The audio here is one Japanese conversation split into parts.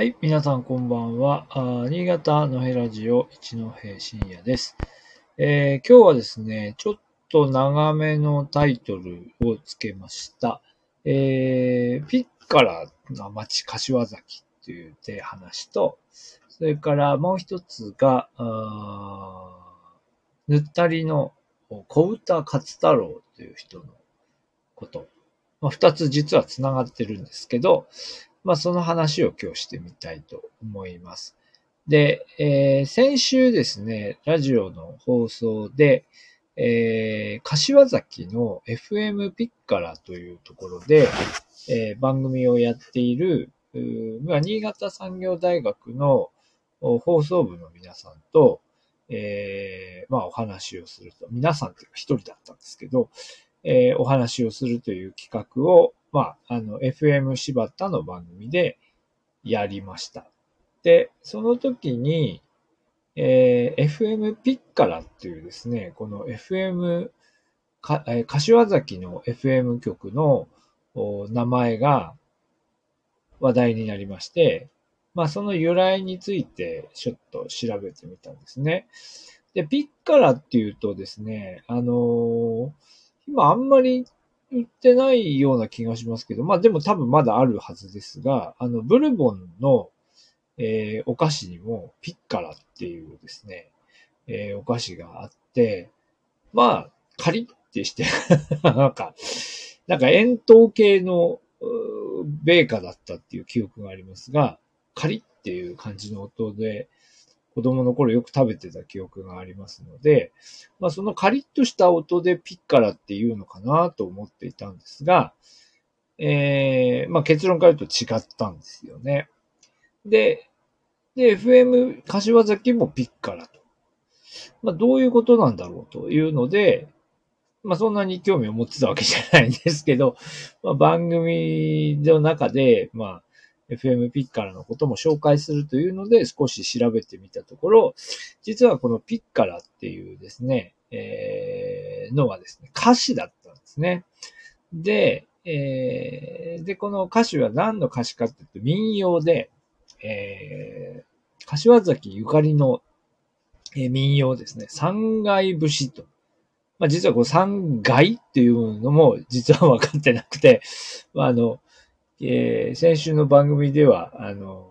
はい、皆さんこんばんは。新潟のへラジオ一戸深夜です、えー今日はですね、ちょっと長めのタイトルをつけました。えーピッカラの町柏崎というて話と、それからもう一つが、ぬったりの小歌勝太郎という人のこと。二つ実は繋がってるんですけど、まあ、その話を今日してみたいと思います。で、えー先週ですね、ラジオの放送で、えー柏崎の FM ピッカラというところで、えー番組をやっている、うま新潟産業大学の放送部の皆さんと、えーまあお話をすると、皆さんというか一人だったんですけど、えーお話をするという企画を、まあ、あの、FM 柴田の番組でやりました。で、その時に、えー FM ピッカラっていうですね、この FM か、えー柏崎の FM 局のお名前が話題になりまして、まあその由来についてちょっと調べてみたんですね。で、ピッカラっていうとですね、あのー今あんまり売ってないような気がしますけど、まあでも多分まだあるはずですが、あの、ブルボンの、えーお菓子にもピッカラっていうですね、えーお菓子があって、まあ、カリッてして、なんか、なんか円筒形のうーベーカだったっていう記憶がありますが、カリッっていう感じの音で、子供の頃よく食べてた記憶がありますので、まあそのカリッとした音でピッカラっていうのかなと思っていたんですが、えー、まあ結論から言うと違ったんですよね。で、で、FM 柏崎もピッカラと。まあどういうことなんだろうというので、まあそんなに興味を持ってたわけじゃないんですけど、まあ番組の中で、まあ FM ピッカラのことも紹介するというので少し調べてみたところ、実はこのピッカラっていうですね、えーのはですね、歌詞だったんですね。で、えーで、この歌詞は何の歌詞かっていうと民謡で、えー柏崎ゆかりの、えー民謡ですね、三階節と。まあ、実はこの三階っていうのも実は分かってなくて、まあ、あの、えー先週の番組では、あの、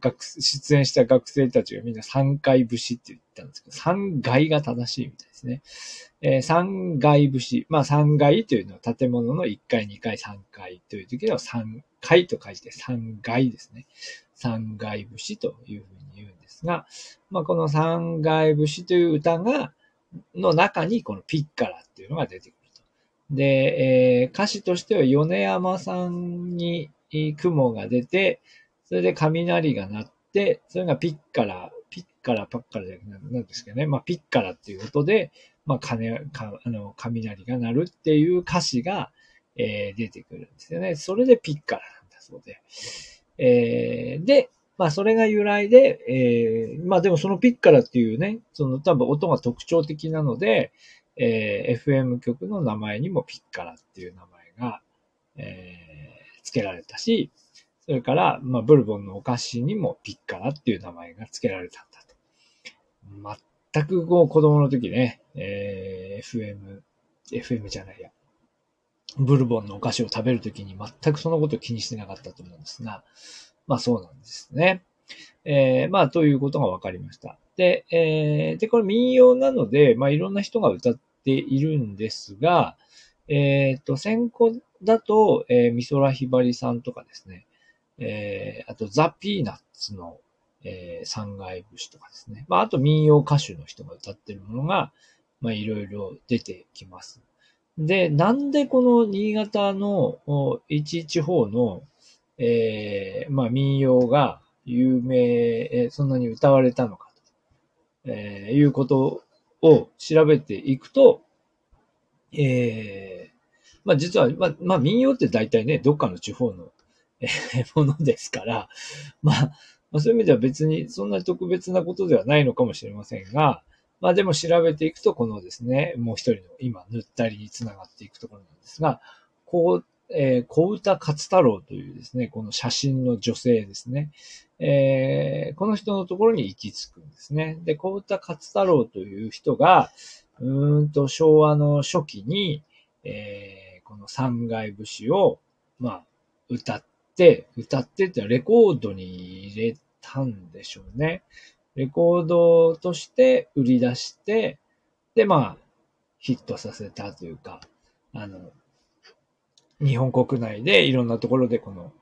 学、出演した学生たちがみんな三階節って言ったんですけど、三階が正しいみたいですね。えー三階節。まあ三階というのは建物の1階、2階、3階という時の三階と書いて三階ですね。三階節というふうに言うんですが、まあこの三階節という歌が、の中にこのピッカラっていうのが出てくる。で、えー歌詞としては米山さんに雲が出て、それで雷が鳴って、それがピッカラ、ピッカラ、パッカラじゃなくなんですけどね。まあ、ピッカラっていう音で、まあ、鐘、か、あの、雷が鳴るっていう歌詞が、えー出てくるんですよね。それでピッカラなんだそうで。えーで、まあ、それが由来で、えーまあ、でもそのピッカラっていうね、その多分音が特徴的なので、えー FM 局の名前にもピッカラっていう名前が、えー付けられたし、それから、まあ、ブルボンのお菓子にもピッカラっていう名前が付けられたんだと。全くこう子供の時ね、えー FM、FM じゃないや。ブルボンのお菓子を食べるときに全くそのことを気にしてなかったと思うんですが、まあそうなんですね。えーまあということが分かりました。で、えーで、これ民謡なので、まあいろんな人が歌っているんですが、えっ、と、先行だと、えー、美空ひばりさんとかですね、えーあとザ・ピーナッツの、えー三階節とかですね。まああと民謡歌手の人が歌ってるものが、まあいろいろ出てきます。で、なんでこの新潟のお一地方の、えーまあ民謡が有名、えそんなに歌われたのかと、えーいうことを調べていくと、えーまあ実は、まあ、まあ民謡って大体ね、どっかの地方の、えーものですから、まあ、まあそういう意味では別にそんな特別なことではないのかもしれませんが、まあでも調べていくと、このですね、もう一人の今、塗ったりにつながっていくところなんですが、こうえー、小歌勝太郎というですね、この写真の女性ですね。えー、この人のところに行き着くんですね。で、小歌勝太郎という人が、うんと昭和の初期に、えー、この三階節を、まあ、歌って、歌ってってレコードに入れたんでしょうね。レコードとして売り出して、で、まあ、ヒットさせたというか、あの、日本国内でいろんなところでこの、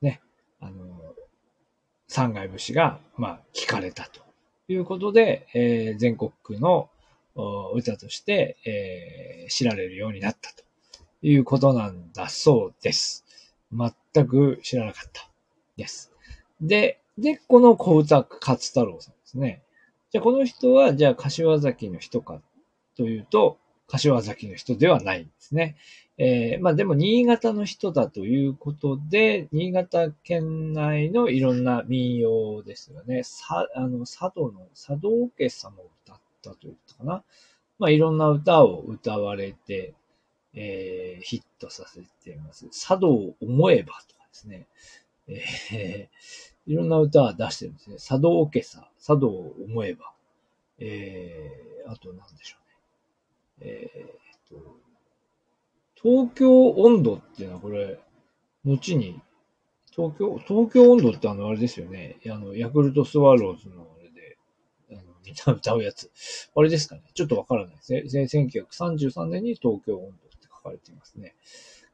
ね、あの、三階節が、まあ、聞かれたということで、えー、全国区の歌として、えー、知られるようになったということなんだそうです。全く知らなかったです。で、で、この小歌勝太郎さんですね。じゃあこの人は、じゃあ柏崎の人かというと、柏崎の人ではないんですね。えー、まあでも新潟の人だということで、新潟県内のいろんな民謡ですよね。さ、あの、佐渡の、佐渡家さんも歌ったというかな。まあいろんな歌を歌われて、えー、ヒットさせています。佐渡を思えばとかですね。えー、いろんな歌は出してるんですね。佐渡家さ、佐渡を思えば。えー、あと何でしょう。えー、と、東京温度っていうのはこれ、後に、東京、東京温度ってあの、あれですよね。あの、ヤクルトスワローズのあれで、あの、歌うやつ。あれですかね。ちょっとわからないですね。1933年に東京温度って書かれていますね。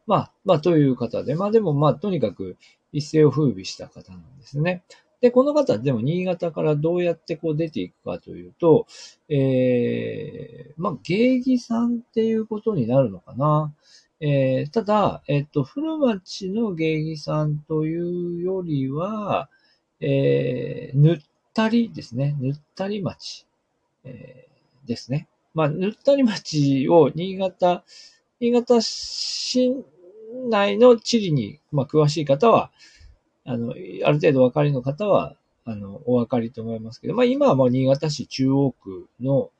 まあ、まあ、という方で、まあでも、まあ、とにかく一世を風靡した方なんですね。で、この方、でも新潟からどうやってこう出ていくかというと、えー、まあ、芸妓さんっていうことになるのかな。えー、ただ、えっ、と、古町の芸妓さんというよりは、えー、ぬったりですね。ぬったり町、えー、ですね。まあ、ぬったり町を新潟、新潟市内の地理に、まあ、詳しい方は、あの、ある程度お分かりの方は、あの、お分かりと思いますけど、まあ今はもう新潟市中央区の、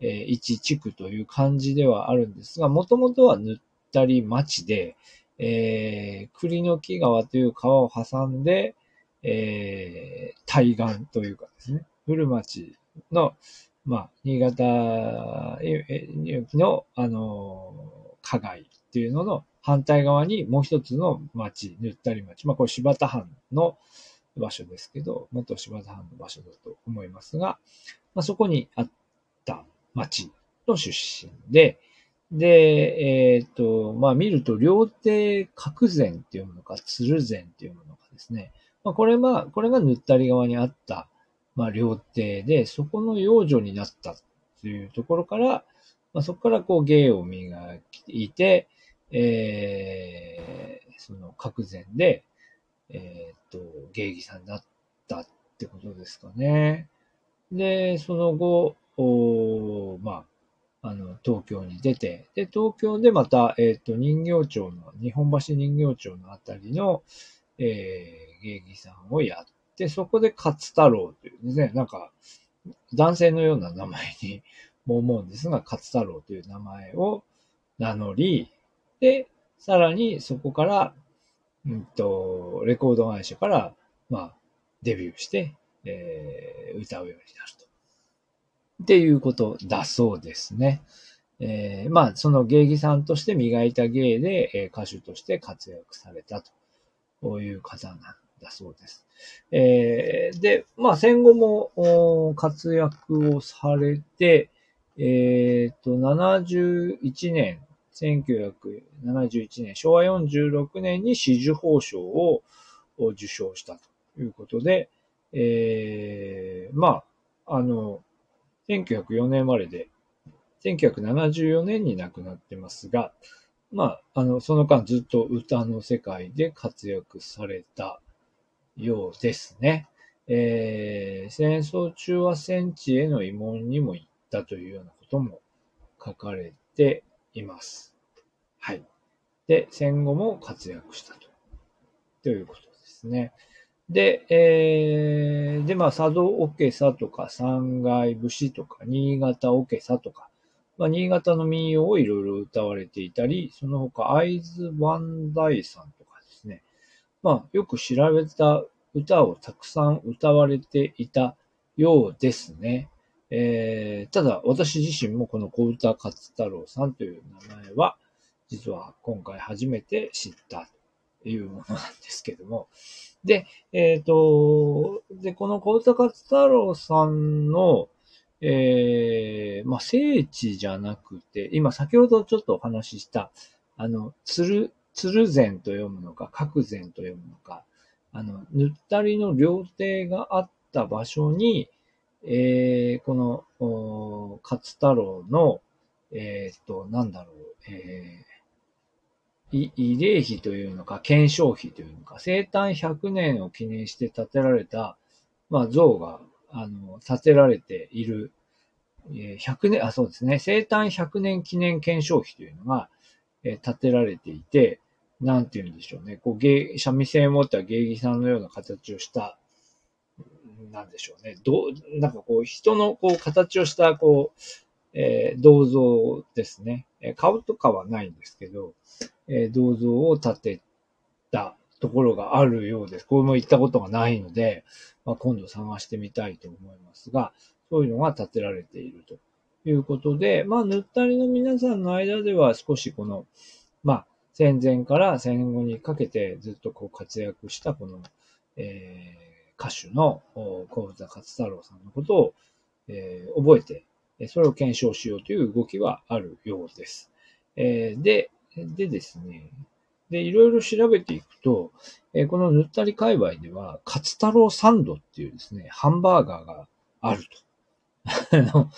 えー、一地区という感じではあるんですが、もともとはぬったり町で、えー、栗の木川という川を挟んで、えー、対岸というかですね、古町の、まあ、新潟の、あの、加害っていうのの反対側にもう一つの町、ぬったり町。まあこれ柴田藩の場所ですけど、元柴田藩の場所だと思いますが、まあそこにあった町の出身で、で、えっ、ー、と、まあ見ると、料亭角膳っていうものか、鶴膳っていうものかですね。まあこれは、これがぬったり側にあった、まあ料亭で、そこの養女になったというところから、まあそこからこう芸を磨いて、えー、その各前で、えっ、と、芸妓さんだったってことですかね。で、その後、おまあ、あの、東京に出て、で、東京でまた、えっ、と、人形町の、日本橋人形町のあたりの、えー、芸妓さんをやって、そこで勝太郎というですね、なんか、男性のような名前にも思うんですが、勝太郎という名前を名乗り、で、さらにそこから、うんと、レコード会社から、まあ、デビューして、えー、歌うようになると。っていうことだそうですね。えー、まあ、その芸妓さんとして磨いた芸で、えー、歌手として活躍されたとこういう方なんだそうです。えー、で、まあ、戦後も活躍をされて、えっ、ー、と、71年1971年、昭和46年に紫綬褒章を受賞したということで、えー、まあ、あの、1904年生まれで、1974年に亡くなってますが、まあ、あの、その間ずっと歌の世界で活躍されたようですね。えー、戦争中は戦地への慰問にも行ったというようなことも書かれています。はい。で、戦後も活躍したと。ということですね。で、えー、で、まあ、佐渡おけさとか、三階節とか、新潟おけさとか、まあ、新潟の民謡をいろいろ歌われていたり、その他、会津磐梯さんとかですね、まあ、よく調べた歌をたくさん歌われていたようですね。えー、ただ、私自身もこの小歌勝太郎さんという名前は、実は今回初めて知ったというものなんですけども。で、えっ、ー、と、で、この小歌勝太郎さんの、えー、まあ、聖地じゃなくて、今先ほどちょっとお話しした、あの、鶴、鶴禅と読むのか、角禅と読むのか、あの、ぬったりの料亭があった場所に、えー、この、勝太郎の、えっ、と、なんだろう、えー、慰霊碑というのか、検証碑というのか、生誕100年を記念して建てられた、まあ、像があの、建てられている、え100年、あ、そうですね、生誕100年記念検証費というのが、え建てられていて、なんて言うんでしょうね、こう、芸、三味線を持った芸妓さんのような形をした、なんでしょうね、どう、なんかこう、人のこう、形をした、こう、えー、銅像ですね。え顔とかはないんですけど、えー、銅像を建てたところがあるようです。これも行ったことがないので、まあ、今度探してみたいと思いますが、そういうのが建てられているということで、まあ、ぬったりの皆さんの間では少しこの、まあ、戦前から戦後にかけてずっとこう活躍したこの、えー、歌手の小座勝太郎さんのことを、えー、覚えて、それを検証しようという動きはあるようです。えー、で、でですね、で、いろいろ調べていくと、えー、このぬったり界隈では、カツ太郎サンドっていうですね、ハンバーガーがあると。あの、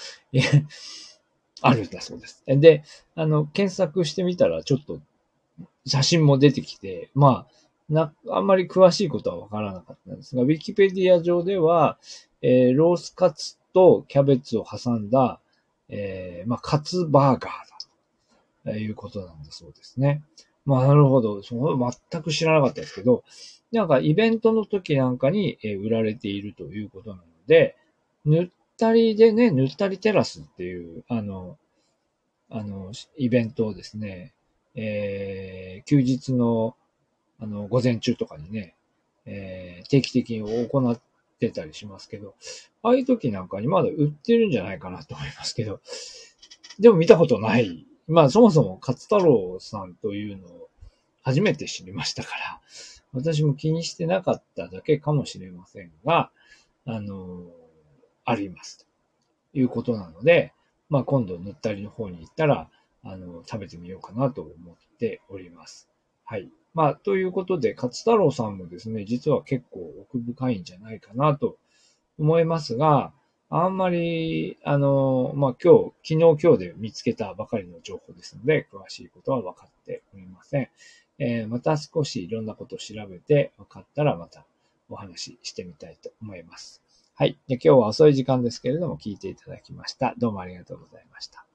あるんだそうです。で、あの、検索してみたら、ちょっと、写真も出てきて、まあ、な、あんまり詳しいことはわからなかったんですが、ウィキペディア上では、えー、ロースカツとキャベツを挟んだ、えー、まあ、カツバーガーだということなんだそうですね。まあ、なるほど。その全く知らなかったですけど、なんかイベントの時なんかにえ売られているということなので、ぬったりでね、ぬったりテラスっていう、あの、あの、イベントをですね、えー、休日の、あの、午前中とかにね、えー、定期的に行ってたりしますけど、ああいう時なんかにまだ売ってるんじゃないかなと思いますけど、でも見たことないまあそもそも勝太郎さんというのを初めて知りましたから、私も気にしてなかっただけかもしれませんが、あの、ありますということなので、まあ今度塗ったりの方に行ったら、あの、食べてみようかなと思っております。はい。まあ、ということで、勝太郎さんもですね、実は結構奥深いんじゃないかなと思いますが、あんまり、あの、まあ、今日、昨日今日で見つけたばかりの情報ですので、詳しいことは分かっておりません。えー、また少しいろんなことを調べて分かったらまたお話ししてみたいと思います。はい。で今日は遅い時間ですけれども聞いていただきました。どうもありがとうございました。